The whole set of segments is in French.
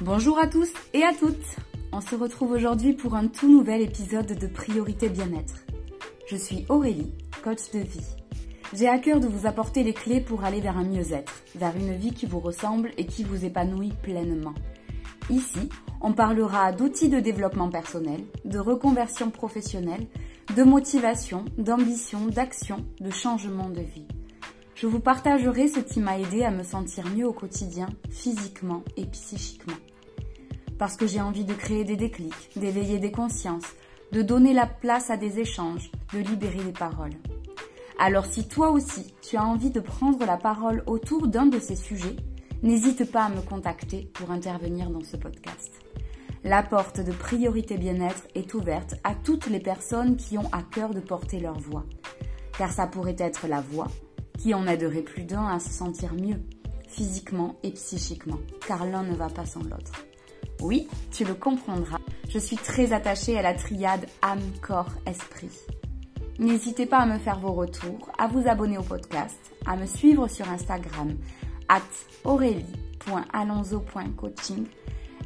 Bonjour à tous et à toutes On se retrouve aujourd'hui pour un tout nouvel épisode de Priorité Bien-être. Je suis Aurélie, coach de vie. J'ai à cœur de vous apporter les clés pour aller vers un mieux-être, vers une vie qui vous ressemble et qui vous épanouit pleinement. Ici, on parlera d'outils de développement personnel, de reconversion professionnelle, de motivation, d'ambition, d'action, de changement de vie. Je vous partagerai ce qui m'a aidé à me sentir mieux au quotidien, physiquement et psychiquement. Parce que j'ai envie de créer des déclics, d'éveiller des consciences, de donner la place à des échanges, de libérer les paroles. Alors si toi aussi tu as envie de prendre la parole autour d'un de ces sujets, n'hésite pas à me contacter pour intervenir dans ce podcast. La porte de priorité bien-être est ouverte à toutes les personnes qui ont à cœur de porter leur voix. Car ça pourrait être la voix qui en aiderait plus d'un à se sentir mieux, physiquement et psychiquement, car l'un ne va pas sans l'autre. Oui, tu le comprendras, je suis très attachée à la triade âme, corps, esprit. N'hésitez pas à me faire vos retours, à vous abonner au podcast, à me suivre sur Instagram, at aurélie.alonzo.coaching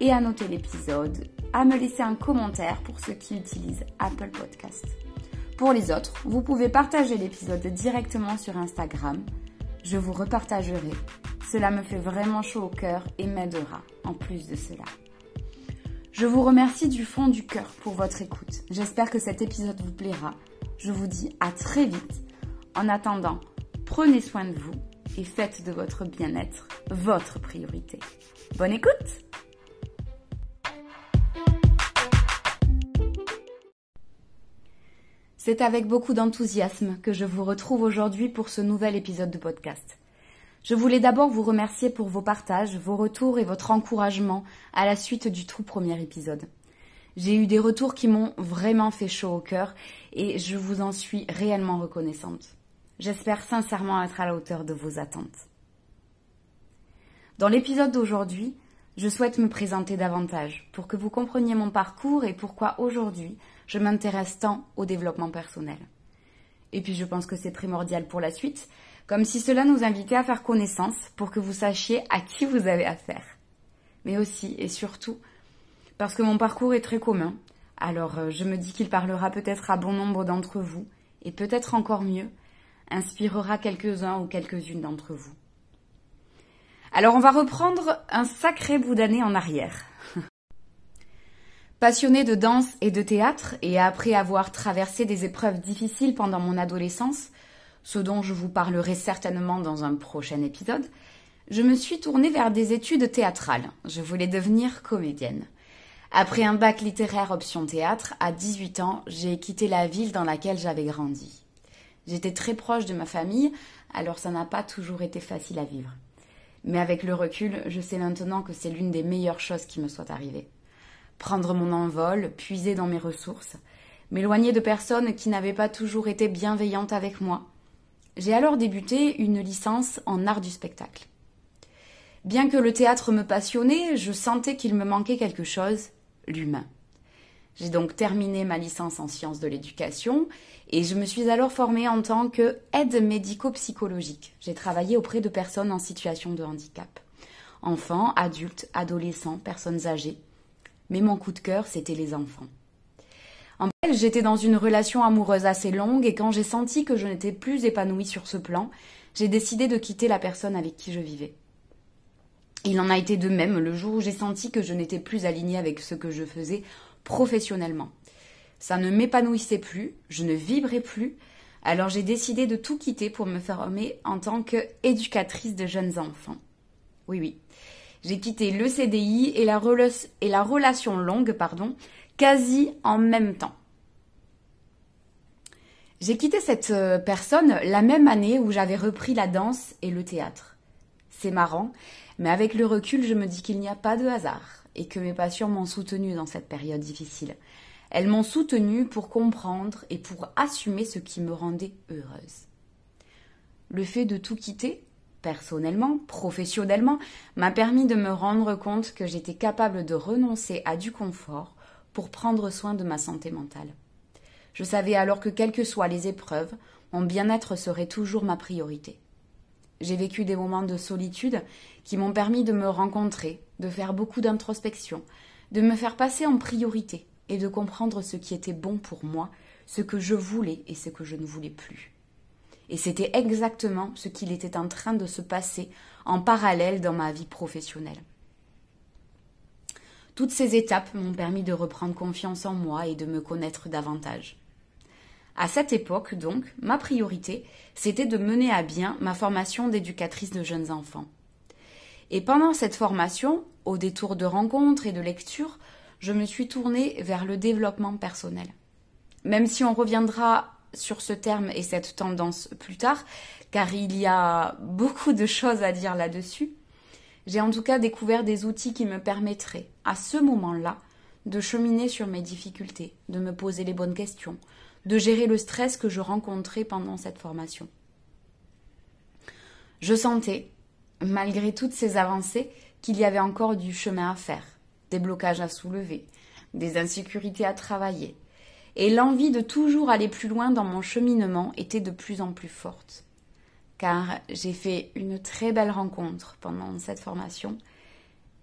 et à noter l'épisode, à me laisser un commentaire pour ceux qui utilisent Apple Podcast. Pour les autres, vous pouvez partager l'épisode directement sur Instagram. Je vous repartagerai. Cela me fait vraiment chaud au cœur et m'aidera en plus de cela. Je vous remercie du fond du cœur pour votre écoute. J'espère que cet épisode vous plaira. Je vous dis à très vite. En attendant, prenez soin de vous et faites de votre bien-être votre priorité. Bonne écoute C'est avec beaucoup d'enthousiasme que je vous retrouve aujourd'hui pour ce nouvel épisode de podcast. Je voulais d'abord vous remercier pour vos partages, vos retours et votre encouragement à la suite du tout premier épisode. J'ai eu des retours qui m'ont vraiment fait chaud au cœur et je vous en suis réellement reconnaissante. J'espère sincèrement être à la hauteur de vos attentes. Dans l'épisode d'aujourd'hui, je souhaite me présenter davantage pour que vous compreniez mon parcours et pourquoi aujourd'hui je m'intéresse tant au développement personnel. Et puis je pense que c'est primordial pour la suite, comme si cela nous invitait à faire connaissance pour que vous sachiez à qui vous avez affaire. Mais aussi et surtout parce que mon parcours est très commun, alors euh, je me dis qu'il parlera peut-être à bon nombre d'entre vous, et peut-être encore mieux, inspirera quelques-uns ou quelques-unes d'entre vous. Alors on va reprendre un sacré bout d'année en arrière. Passionnée de danse et de théâtre, et après avoir traversé des épreuves difficiles pendant mon adolescence, ce dont je vous parlerai certainement dans un prochain épisode, je me suis tournée vers des études théâtrales. Je voulais devenir comédienne. Après un bac littéraire option théâtre, à 18 ans, j'ai quitté la ville dans laquelle j'avais grandi. J'étais très proche de ma famille, alors ça n'a pas toujours été facile à vivre. Mais avec le recul, je sais maintenant que c'est l'une des meilleures choses qui me soit arrivée. Prendre mon envol, puiser dans mes ressources, m'éloigner de personnes qui n'avaient pas toujours été bienveillantes avec moi. J'ai alors débuté une licence en art du spectacle. Bien que le théâtre me passionnait, je sentais qu'il me manquait quelque chose, l'humain. J'ai donc terminé ma licence en sciences de l'éducation et je me suis alors formée en tant que aide médico-psychologique. J'ai travaillé auprès de personnes en situation de handicap. Enfants, adultes, adolescents, personnes âgées. Mais mon coup de cœur, c'était les enfants. En fait, j'étais dans une relation amoureuse assez longue et quand j'ai senti que je n'étais plus épanouie sur ce plan, j'ai décidé de quitter la personne avec qui je vivais. Il en a été de même le jour où j'ai senti que je n'étais plus alignée avec ce que je faisais professionnellement. Ça ne m'épanouissait plus, je ne vibrais plus, alors j'ai décidé de tout quitter pour me former en tant qu'éducatrice de jeunes enfants. Oui, oui. J'ai quitté le CDI et la, et la relation longue, pardon, quasi en même temps. J'ai quitté cette euh, personne la même année où j'avais repris la danse et le théâtre. C'est marrant, mais avec le recul, je me dis qu'il n'y a pas de hasard et que mes patients m'ont soutenue dans cette période difficile. Elles m'ont soutenue pour comprendre et pour assumer ce qui me rendait heureuse. Le fait de tout quitter, personnellement, professionnellement, m'a permis de me rendre compte que j'étais capable de renoncer à du confort pour prendre soin de ma santé mentale. Je savais alors que quelles que soient les épreuves, mon bien-être serait toujours ma priorité. J'ai vécu des moments de solitude qui m'ont permis de me rencontrer, de faire beaucoup d'introspection, de me faire passer en priorité et de comprendre ce qui était bon pour moi, ce que je voulais et ce que je ne voulais plus. Et c'était exactement ce qu'il était en train de se passer en parallèle dans ma vie professionnelle. Toutes ces étapes m'ont permis de reprendre confiance en moi et de me connaître davantage. À cette époque, donc, ma priorité, c'était de mener à bien ma formation d'éducatrice de jeunes enfants. Et pendant cette formation, au détour de rencontres et de lectures, je me suis tournée vers le développement personnel. Même si on reviendra sur ce terme et cette tendance plus tard, car il y a beaucoup de choses à dire là-dessus, j'ai en tout cas découvert des outils qui me permettraient, à ce moment-là, de cheminer sur mes difficultés, de me poser les bonnes questions, de gérer le stress que je rencontrais pendant cette formation. Je sentais, malgré toutes ces avancées, qu'il y avait encore du chemin à faire, des blocages à soulever, des insécurités à travailler, et l'envie de toujours aller plus loin dans mon cheminement était de plus en plus forte. Car j'ai fait une très belle rencontre pendant cette formation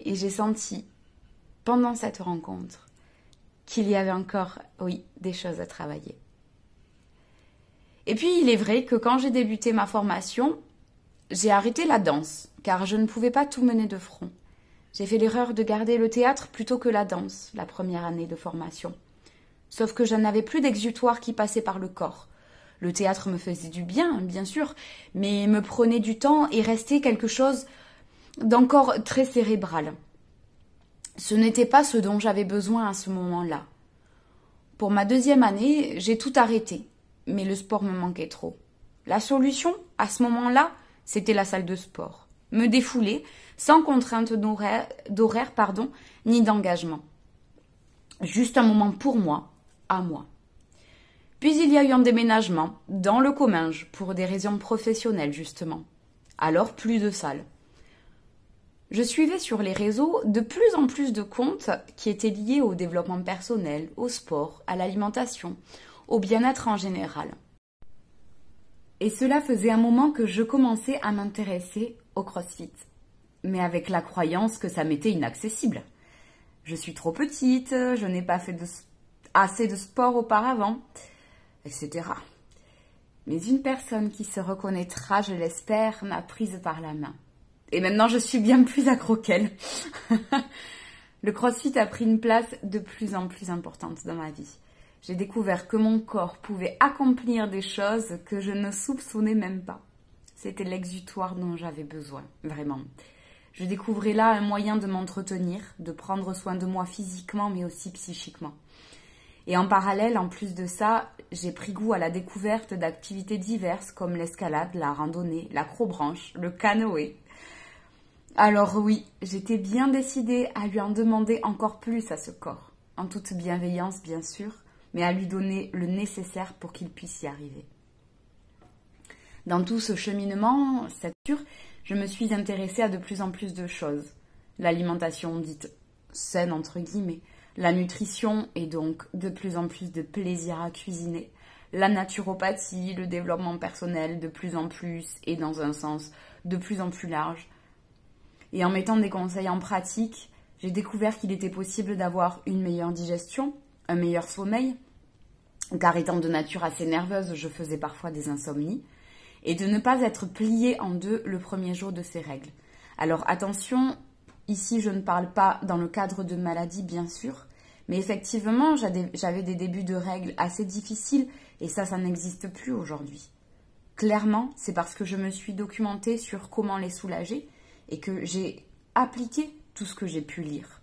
et j'ai senti pendant cette rencontre qu'il y avait encore, oui, des choses à travailler. Et puis il est vrai que quand j'ai débuté ma formation, j'ai arrêté la danse, car je ne pouvais pas tout mener de front. J'ai fait l'erreur de garder le théâtre plutôt que la danse la première année de formation. Sauf que je n'avais plus d'exutoire qui passait par le corps. Le théâtre me faisait du bien, bien sûr, mais me prenait du temps et restait quelque chose d'encore très cérébral. Ce n'était pas ce dont j'avais besoin à ce moment-là. Pour ma deuxième année, j'ai tout arrêté mais le sport me manquait trop. La solution, à ce moment-là, c'était la salle de sport. Me défouler, sans contrainte d'horaire, pardon, ni d'engagement. Juste un moment pour moi, moi. Puis il y a eu un déménagement, dans le Comminges, pour des raisons professionnelles justement. Alors plus de salle. Je suivais sur les réseaux de plus en plus de comptes qui étaient liés au développement personnel, au sport, à l'alimentation, au bien-être en général. Et cela faisait un moment que je commençais à m'intéresser au CrossFit, mais avec la croyance que ça m'était inaccessible. Je suis trop petite, je n'ai pas fait assez de sport auparavant, etc. Mais une personne qui se reconnaîtra, je l'espère, m'a prise par la main. Et maintenant, je suis bien plus accro qu'elle. Le CrossFit a pris une place de plus en plus importante dans ma vie j'ai découvert que mon corps pouvait accomplir des choses que je ne soupçonnais même pas. C'était l'exutoire dont j'avais besoin, vraiment. Je découvrais là un moyen de m'entretenir, de prendre soin de moi physiquement mais aussi psychiquement. Et en parallèle, en plus de ça, j'ai pris goût à la découverte d'activités diverses comme l'escalade, la randonnée, l'acrobranche, le canoë. Alors oui, j'étais bien décidée à lui en demander encore plus à ce corps, en toute bienveillance bien sûr, mais à lui donner le nécessaire pour qu'il puisse y arriver. Dans tout ce cheminement, cette je me suis intéressée à de plus en plus de choses. L'alimentation dite saine entre guillemets, la nutrition et donc de plus en plus de plaisir à cuisiner, la naturopathie, le développement personnel de plus en plus et dans un sens de plus en plus large. Et en mettant des conseils en pratique, j'ai découvert qu'il était possible d'avoir une meilleure digestion, un meilleur sommeil, car étant de nature assez nerveuse, je faisais parfois des insomnies, et de ne pas être pliée en deux le premier jour de ces règles. Alors attention, ici je ne parle pas dans le cadre de maladie bien sûr, mais effectivement j'avais des débuts de règles assez difficiles et ça, ça n'existe plus aujourd'hui. Clairement, c'est parce que je me suis documentée sur comment les soulager et que j'ai appliqué tout ce que j'ai pu lire.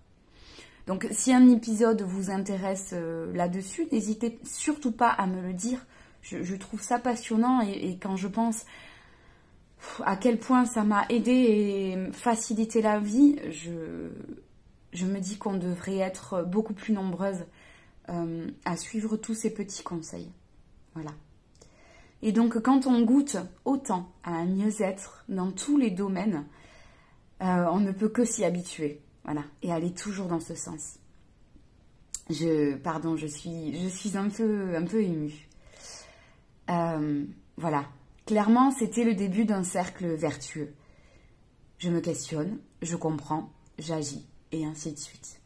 Donc si un épisode vous intéresse euh, là-dessus, n'hésitez surtout pas à me le dire. Je, trouve ça passionnant et, quand je pense à quel point ça m'a aidé et facilité la vie, je, me dis qu'on devrait être beaucoup plus nombreuses euh, à suivre tous ces petits conseils. Voilà. Et donc quand on goûte autant à un mieux-être dans tous les domaines, euh, on ne peut que s'y habituer. Voilà, et aller toujours dans ce sens. Je, pardon, je suis, je suis un peu, un peu émue. Euh, voilà, Clairement, c'était le début d'un cercle vertueux. Je me questionne, je comprends, j'agis, et ainsi de suite.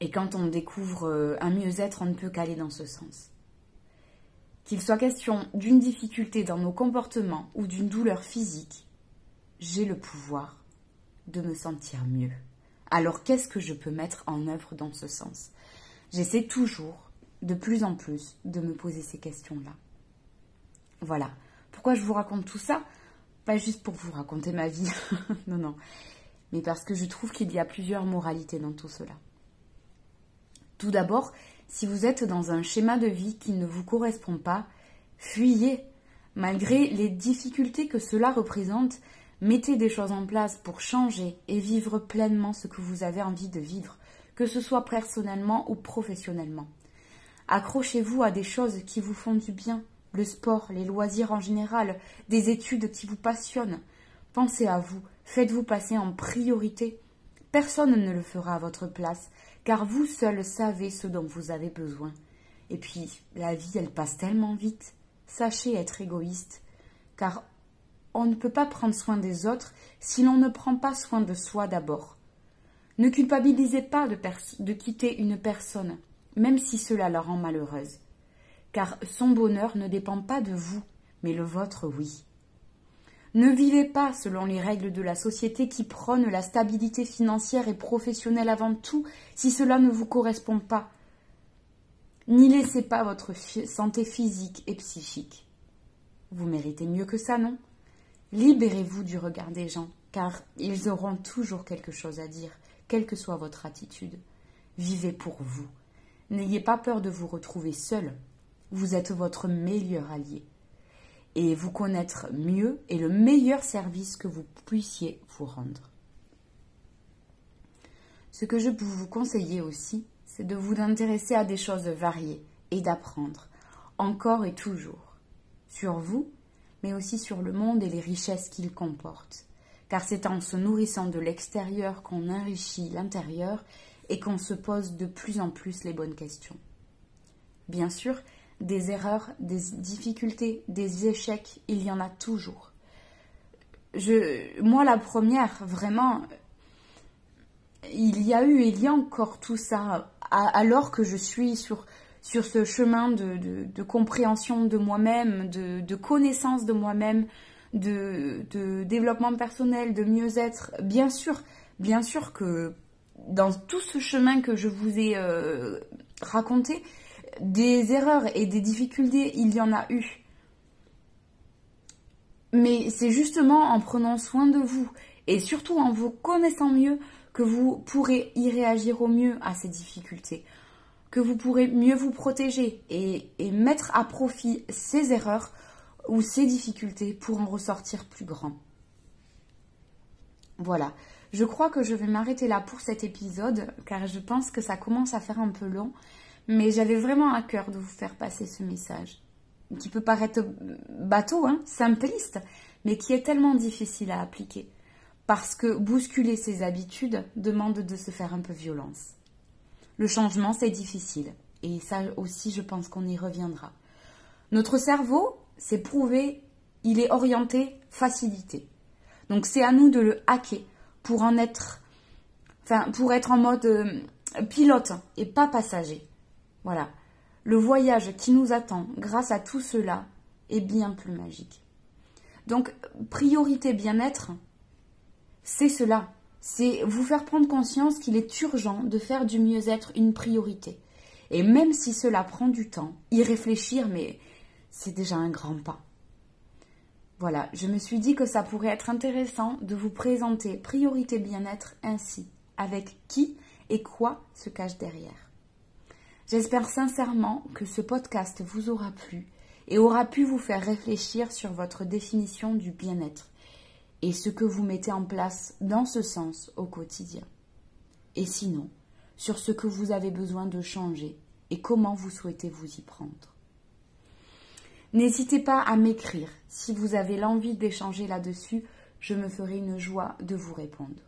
Et quand on découvre euh, un mieux-être, on ne peut qu'aller dans ce sens. Qu'il soit question d'une difficulté dans nos comportements ou d'une douleur physique, j'ai le pouvoir de me sentir mieux. Alors qu'est-ce que je peux mettre en œuvre dans ce sens? J'essaie toujours, de plus en plus, de me poser ces questions-là. Voilà. Pourquoi je vous raconte tout ça? Pas juste pour vous raconter ma vie, non, non, mais parce que je trouve qu'il y a plusieurs moralités dans tout cela. Tout d'abord, si vous êtes dans un schéma de vie qui ne vous correspond pas, fuyez. Malgré les difficultés que cela représente, mettez des choses en place pour changer et vivre pleinement ce que vous avez envie de vivre, que ce soit personnellement ou professionnellement. Accrochez-vous à des choses qui vous font du bien, le sport, les loisirs en général, des études qui vous passionnent. Pensez à vous, faites-vous passer en priorité. Personne ne le fera à votre place, car vous seul savez ce dont vous avez besoin. Et puis, la vie, elle passe tellement vite. Sachez être égoïste, car on ne peut pas prendre soin des autres si l'on ne prend pas soin de soi d'abord. Ne culpabilisez pas de, de, quitter une personne, même si cela la rend malheureuse, car son bonheur ne dépend pas de vous, mais le vôtre oui. Ne vivez pas selon les règles de la société qui prônent la stabilité financière et professionnelle avant tout si cela ne vous correspond pas. N'y laissez pas votre santé physique et psychique. Vous méritez mieux que ça, non? Libérez-vous du regard des gens, car ils auront toujours quelque chose à dire, quelle que soit votre attitude. Vivez pour vous. N'ayez pas peur de vous retrouver seul. Vous êtes votre meilleur allié et vous connaître mieux est le meilleur service que vous puissiez vous rendre. Ce que je peux vous conseiller aussi, c'est de vous intéresser à des choses variées et d'apprendre, encore et toujours, sur vous, mais aussi sur le monde et les richesses qu'il comporte. Car c'est en se nourrissant de l'extérieur qu'on enrichit l'intérieur et qu'on se pose de plus en plus les bonnes questions. Bien sûr, des erreurs, des difficultés, des échecs, il y en a toujours. Moi, la première, vraiment, il y a eu et il y a encore tout ça, alors que je suis sur, sur ce chemin de, de, compréhension de moi-même, de, de, connaissance de moi-même, de, développement personnel, de mieux-être. Bien sûr, bien sûr que dans tout ce chemin que je vous ai euh, raconté, des erreurs et des difficultés, il y en a eu. Mais c'est justement en prenant soin de vous et surtout en vous connaissant mieux que vous pourrez y réagir au mieux à ces difficultés, que vous pourrez mieux vous protéger et, et mettre à profit ces erreurs ou ces difficultés pour en ressortir plus grand. Voilà, je crois que je vais m'arrêter là pour cet épisode car je pense que ça commence à faire un peu long mais j'avais vraiment à cœur de vous faire passer ce message, qui peut paraître bateau, hein, simpliste, mais qui est tellement difficile à appliquer, parce que bousculer ses habitudes demande de se faire un peu violence. Le changement, c'est difficile, et ça aussi, je pense qu'on y reviendra. Notre cerveau, c'est prouvé, il est orienté facilité. Donc c'est à nous de le hacker pour en être, pour être en mode euh, pilote et pas passager. Voilà. Le voyage qui nous attend grâce à tout cela est bien plus magique. Donc, priorité bien-être, c'est cela. C'est vous faire prendre conscience qu'il est urgent de faire du mieux-être une priorité. Et même si cela prend du temps, y réfléchir, mais c'est déjà un grand pas. Voilà, je me suis dit que ça pourrait être intéressant de vous présenter priorité bien-être ainsi, avec qui et quoi se cache derrière. J'espère sincèrement que ce podcast vous aura plu et aura pu vous faire réfléchir sur votre définition du bien-être et ce que vous mettez en place dans ce sens au quotidien. Et sinon, sur ce que vous avez besoin de changer et comment vous souhaitez vous y prendre. N'hésitez pas à m'écrire si vous avez l'envie d'échanger là-dessus, je me ferai une joie de vous répondre.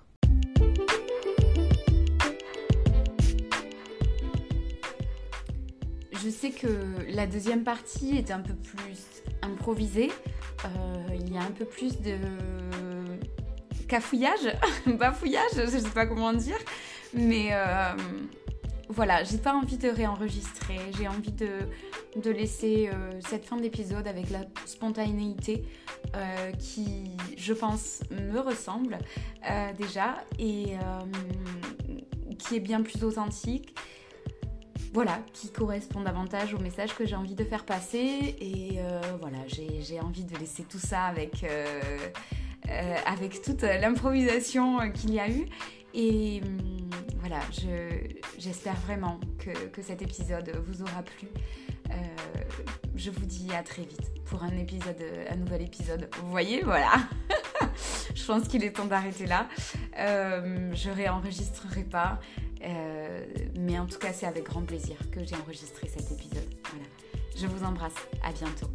je sais que la deuxième partie est un peu plus improvisée. il y a un peu plus de cafouillage, bafouillage, je sais pas comment dire. Mais euh, voilà, j'ai pas envie de réenregistrer, j'ai envie de, laisser euh, cette fin d'épisode avec la spontanéité euh, qui, je pense, me ressemble déjà et qui est bien plus authentique. Voilà, qui correspond davantage au message que j'ai envie de faire passer. Et voilà, j'ai envie de laisser tout ça avec euh, toute l'improvisation qu'il y a eu. J'espère vraiment que, cet épisode vous aura plu. Euh, je vous dis à très vite pour un épisode, un nouvel épisode. Vous voyez, voilà. je pense qu'il est temps d'arrêter là. Euh, je réenregistrerai pas. Euh, mais en tout cas, c'est avec grand plaisir que j'ai enregistré cet épisode. Voilà. Je vous embrasse. À bientôt.